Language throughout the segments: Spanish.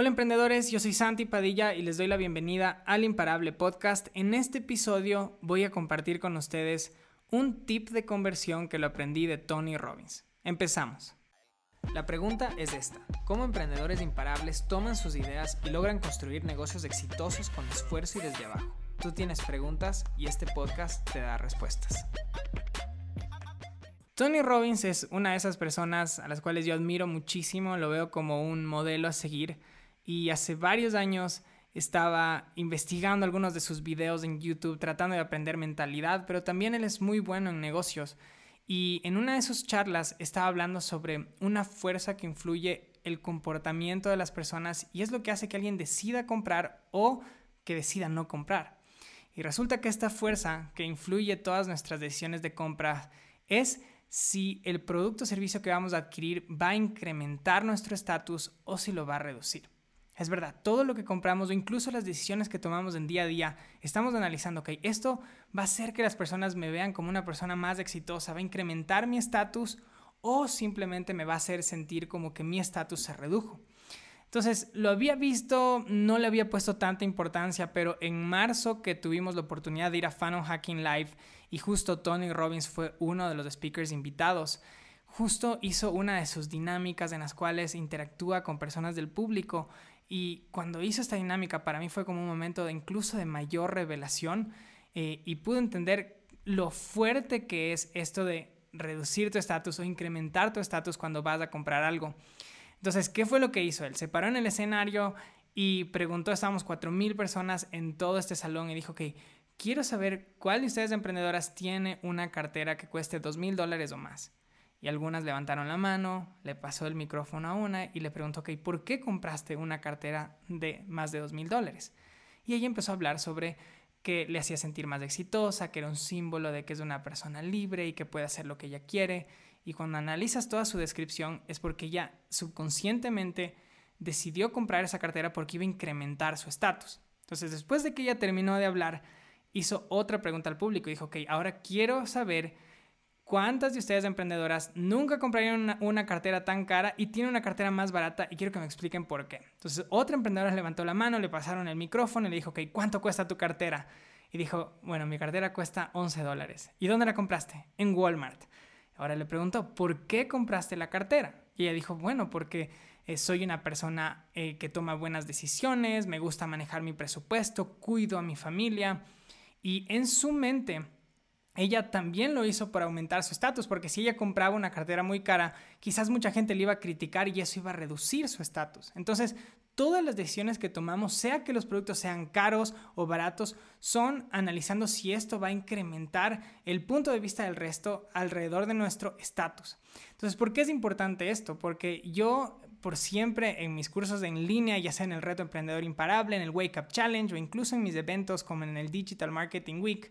Hola emprendedores, yo soy Santi Padilla y les doy la bienvenida al Imparable Podcast. En este episodio voy a compartir con ustedes un tip de conversión que lo aprendí de Tony Robbins. Empezamos. La pregunta es esta. ¿Cómo emprendedores imparables toman sus ideas y logran construir negocios exitosos con esfuerzo y desde abajo? Tú tienes preguntas y este podcast te da respuestas. Tony Robbins es una de esas personas a las cuales yo admiro muchísimo, lo veo como un modelo a seguir y hace varios años estaba investigando algunos de sus videos en YouTube tratando de aprender mentalidad, pero también él es muy bueno en negocios. Y en una de sus charlas estaba hablando sobre una fuerza que influye el comportamiento de las personas y es lo que hace que alguien decida comprar o que decida no comprar. Y resulta que esta fuerza que influye todas nuestras decisiones de compra es si el producto o servicio que vamos a adquirir va a incrementar nuestro estatus o si lo va a reducir. Es verdad, todo lo que compramos o incluso las decisiones que tomamos en día a día, estamos analizando, ok, esto va a hacer que las personas me vean como una persona más exitosa, va a incrementar mi estatus o simplemente me va a hacer sentir como que mi estatus se redujo. Entonces, lo había visto, no le había puesto tanta importancia, pero en marzo que tuvimos la oportunidad de ir a Funnel Hacking Live y justo Tony Robbins fue uno de los speakers invitados, justo hizo una de sus dinámicas en las cuales interactúa con personas del público y cuando hizo esta dinámica para mí fue como un momento de incluso de mayor revelación eh, y pude entender lo fuerte que es esto de reducir tu estatus o incrementar tu estatus cuando vas a comprar algo. Entonces, ¿qué fue lo que hizo él? Se paró en el escenario y preguntó, estábamos 4.000 personas en todo este salón y dijo, que quiero saber cuál de ustedes emprendedoras tiene una cartera que cueste $2,000 dólares o más. Y algunas levantaron la mano, le pasó el micrófono a una y le preguntó, ok, ¿por qué compraste una cartera de más de dos mil dólares? Y ella empezó a hablar sobre que le hacía sentir más exitosa, que era un símbolo de que es una persona libre y que puede hacer lo que ella quiere. Y cuando analizas toda su descripción es porque ella subconscientemente decidió comprar esa cartera porque iba a incrementar su estatus. Entonces, después de que ella terminó de hablar, hizo otra pregunta al público y dijo, ok, ahora quiero saber ¿Cuántas de ustedes emprendedoras nunca comprarían una, cartera tan cara y tienen una cartera más barata? Y quiero que me expliquen por qué. Entonces, otra emprendedora levantó la mano, le pasaron el micrófono y le dijo, ok, ¿cuánto cuesta tu cartera? Y dijo, bueno, mi cartera cuesta 11 dólares. ¿Y dónde la compraste? En Walmart. Ahora le preguntó, ¿por qué compraste la cartera? Y ella dijo, bueno, porque eh, soy una persona eh, que toma buenas decisiones, me gusta manejar mi presupuesto, cuido a mi familia. Y en su mente ella también lo hizo para aumentar su estatus, porque si ella compraba una cartera muy cara, quizás mucha gente le iba a criticar y eso iba a reducir su estatus. Entonces, todas las decisiones que tomamos, sea que los productos sean caros o baratos, son analizando si esto va a incrementar el punto de vista del resto alrededor de nuestro estatus. Entonces, ¿por qué es importante esto? Porque yo por siempre en mis cursos en línea, ya sea en el reto emprendedor imparable, en el Wake Up Challenge o incluso en mis eventos como en el Digital Marketing Week,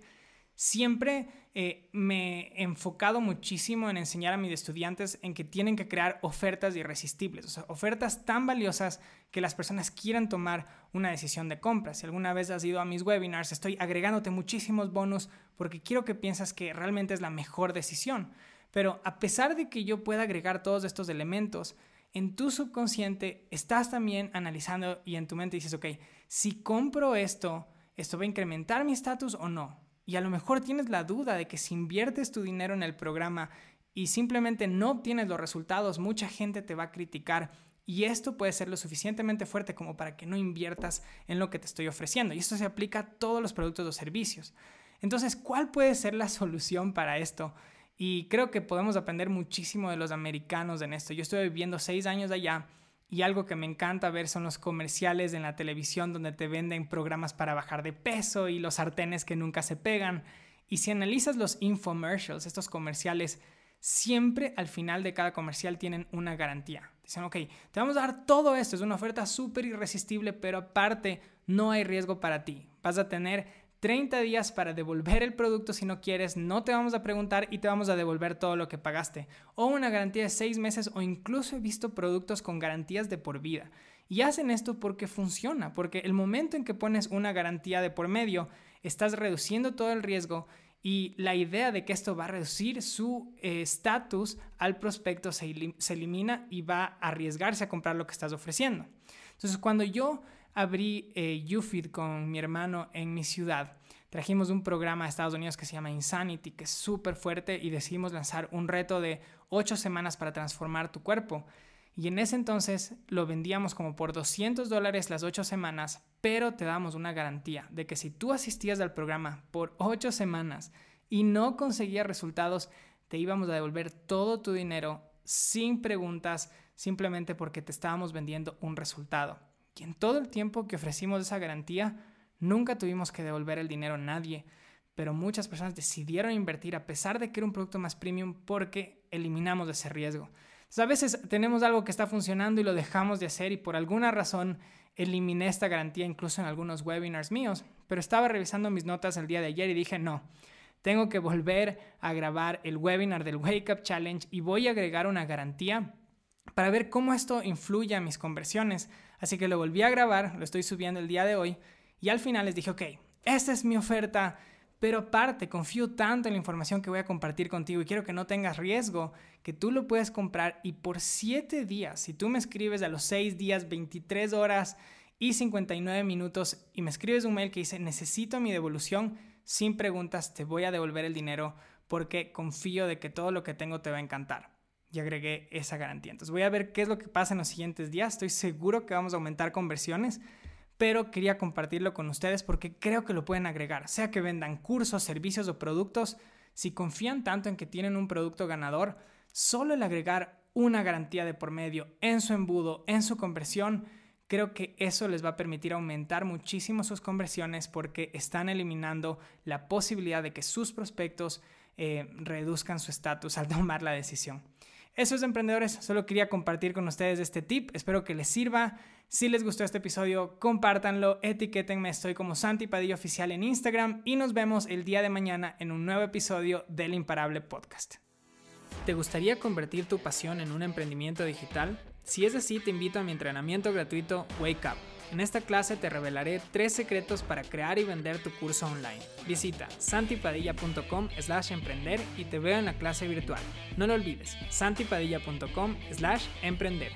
Siempre eh, me he enfocado muchísimo en enseñar a mis estudiantes en que tienen que crear ofertas irresistibles, o sea, ofertas tan valiosas que las personas quieran tomar una decisión de compra. Si alguna vez has ido a mis webinars, estoy agregándote muchísimos bonos porque quiero que piensas que realmente es la mejor decisión. Pero a pesar de que yo pueda agregar todos estos elementos, en tu subconsciente estás también analizando y en tu mente dices, ok, si compro esto, ¿esto va a incrementar mi estatus o no? Y a lo mejor tienes la duda de que si inviertes tu dinero en el programa y simplemente no obtienes los resultados, mucha gente te va a criticar y esto puede ser lo suficientemente fuerte como para que no inviertas en lo que te estoy ofreciendo. Y esto se aplica a todos los productos o servicios. Entonces, ¿cuál puede ser la solución para esto? Y creo que podemos aprender muchísimo de los americanos en esto. Yo estoy viviendo seis años allá y algo que me encanta ver son los comerciales en la televisión donde te venden programas para bajar de peso y los sartenes que nunca se pegan. Y si analizas los infomercials, estos comerciales, siempre al final de cada comercial tienen una garantía. Dicen, ok, te vamos a dar todo esto, es una oferta súper irresistible, pero aparte no hay riesgo para ti. Vas a tener 30 días para devolver el producto si no quieres, no te vamos a preguntar y te vamos a devolver todo lo que pagaste. O una garantía de 6 meses o incluso he visto productos con garantías de por vida. Y hacen esto porque funciona, porque el momento en que pones una garantía de por medio, estás reduciendo todo el riesgo y la idea de que esto va a reducir su eh, estatus al prospecto se, se elimina y va a arriesgarse a comprar lo que estás ofreciendo. Entonces, cuando yo abrí eh, con mi hermano en mi ciudad, trajimos un programa de Estados Unidos que se llama Insanity, que es súper fuerte, y decidimos lanzar un reto de 8 semanas para transformar tu cuerpo. Y en ese entonces lo vendíamos como por 200 dólares las 8 semanas, pero te damos una garantía de que si tú asistías al programa por 8 semanas y no conseguías resultados, te íbamos a devolver todo tu dinero sin preguntas, simplemente porque te estábamos vendiendo un resultado. Y en todo el tiempo que ofrecimos esa garantía, nunca tuvimos que devolver el dinero a nadie, pero muchas personas decidieron invertir a pesar de que era un producto más premium porque eliminamos ese riesgo. a veces tenemos algo que está funcionando y lo dejamos de hacer y por alguna razón eliminé esta garantía incluso en algunos webinars míos, pero estaba revisando mis notas el día de ayer y dije, no, tengo que volver a grabar el webinar del Wake Up Challenge y voy a agregar una garantía para ver cómo esto influye a mis conversiones. Así que lo volví a grabar, lo estoy subiendo el día de hoy y al final les dije, ok, esta es mi oferta, pero aparte confío tanto en la información que voy a compartir contigo y quiero que no tengas riesgo, que tú lo puedes comprar y por 7 días, si tú me escribes a los 6 días, 23 horas y 59 minutos y me escribes un mail que dice necesito mi devolución, sin preguntas te voy a devolver el dinero porque confío de que todo lo que tengo te va a encantar. Y agregué esa garantía. Entonces voy a ver qué es lo que pasa en los siguientes días. Estoy seguro que vamos a aumentar conversiones, pero quería compartirlo con ustedes porque creo que lo pueden agregar. Sea que vendan cursos, servicios o productos, si confían tanto en que tienen un producto ganador, solo el agregar una garantía de por medio en su embudo, en su conversión, creo que eso les va a permitir aumentar muchísimo sus conversiones porque están eliminando la posibilidad de que sus prospectos eh, reduzcan su estatus al tomar la decisión. Eso es emprendedores, solo quería compartir con ustedes este tip, espero que les sirva. Si les gustó este episodio, compártanlo, etiquétenme, estoy como Santi Padilla Oficial en Instagram y nos vemos el día de mañana en un nuevo episodio del Imparable Podcast. ¿Te gustaría convertir tu pasión en un emprendimiento digital? Si es así, te invito a mi entrenamiento gratuito Wake Up. En esta clase te revelaré tres secretos para crear y vender tu curso online. Visita santipadilla.com slash emprender y te veo en la clase virtual. No lo olvides, santipadilla.com slash emprender.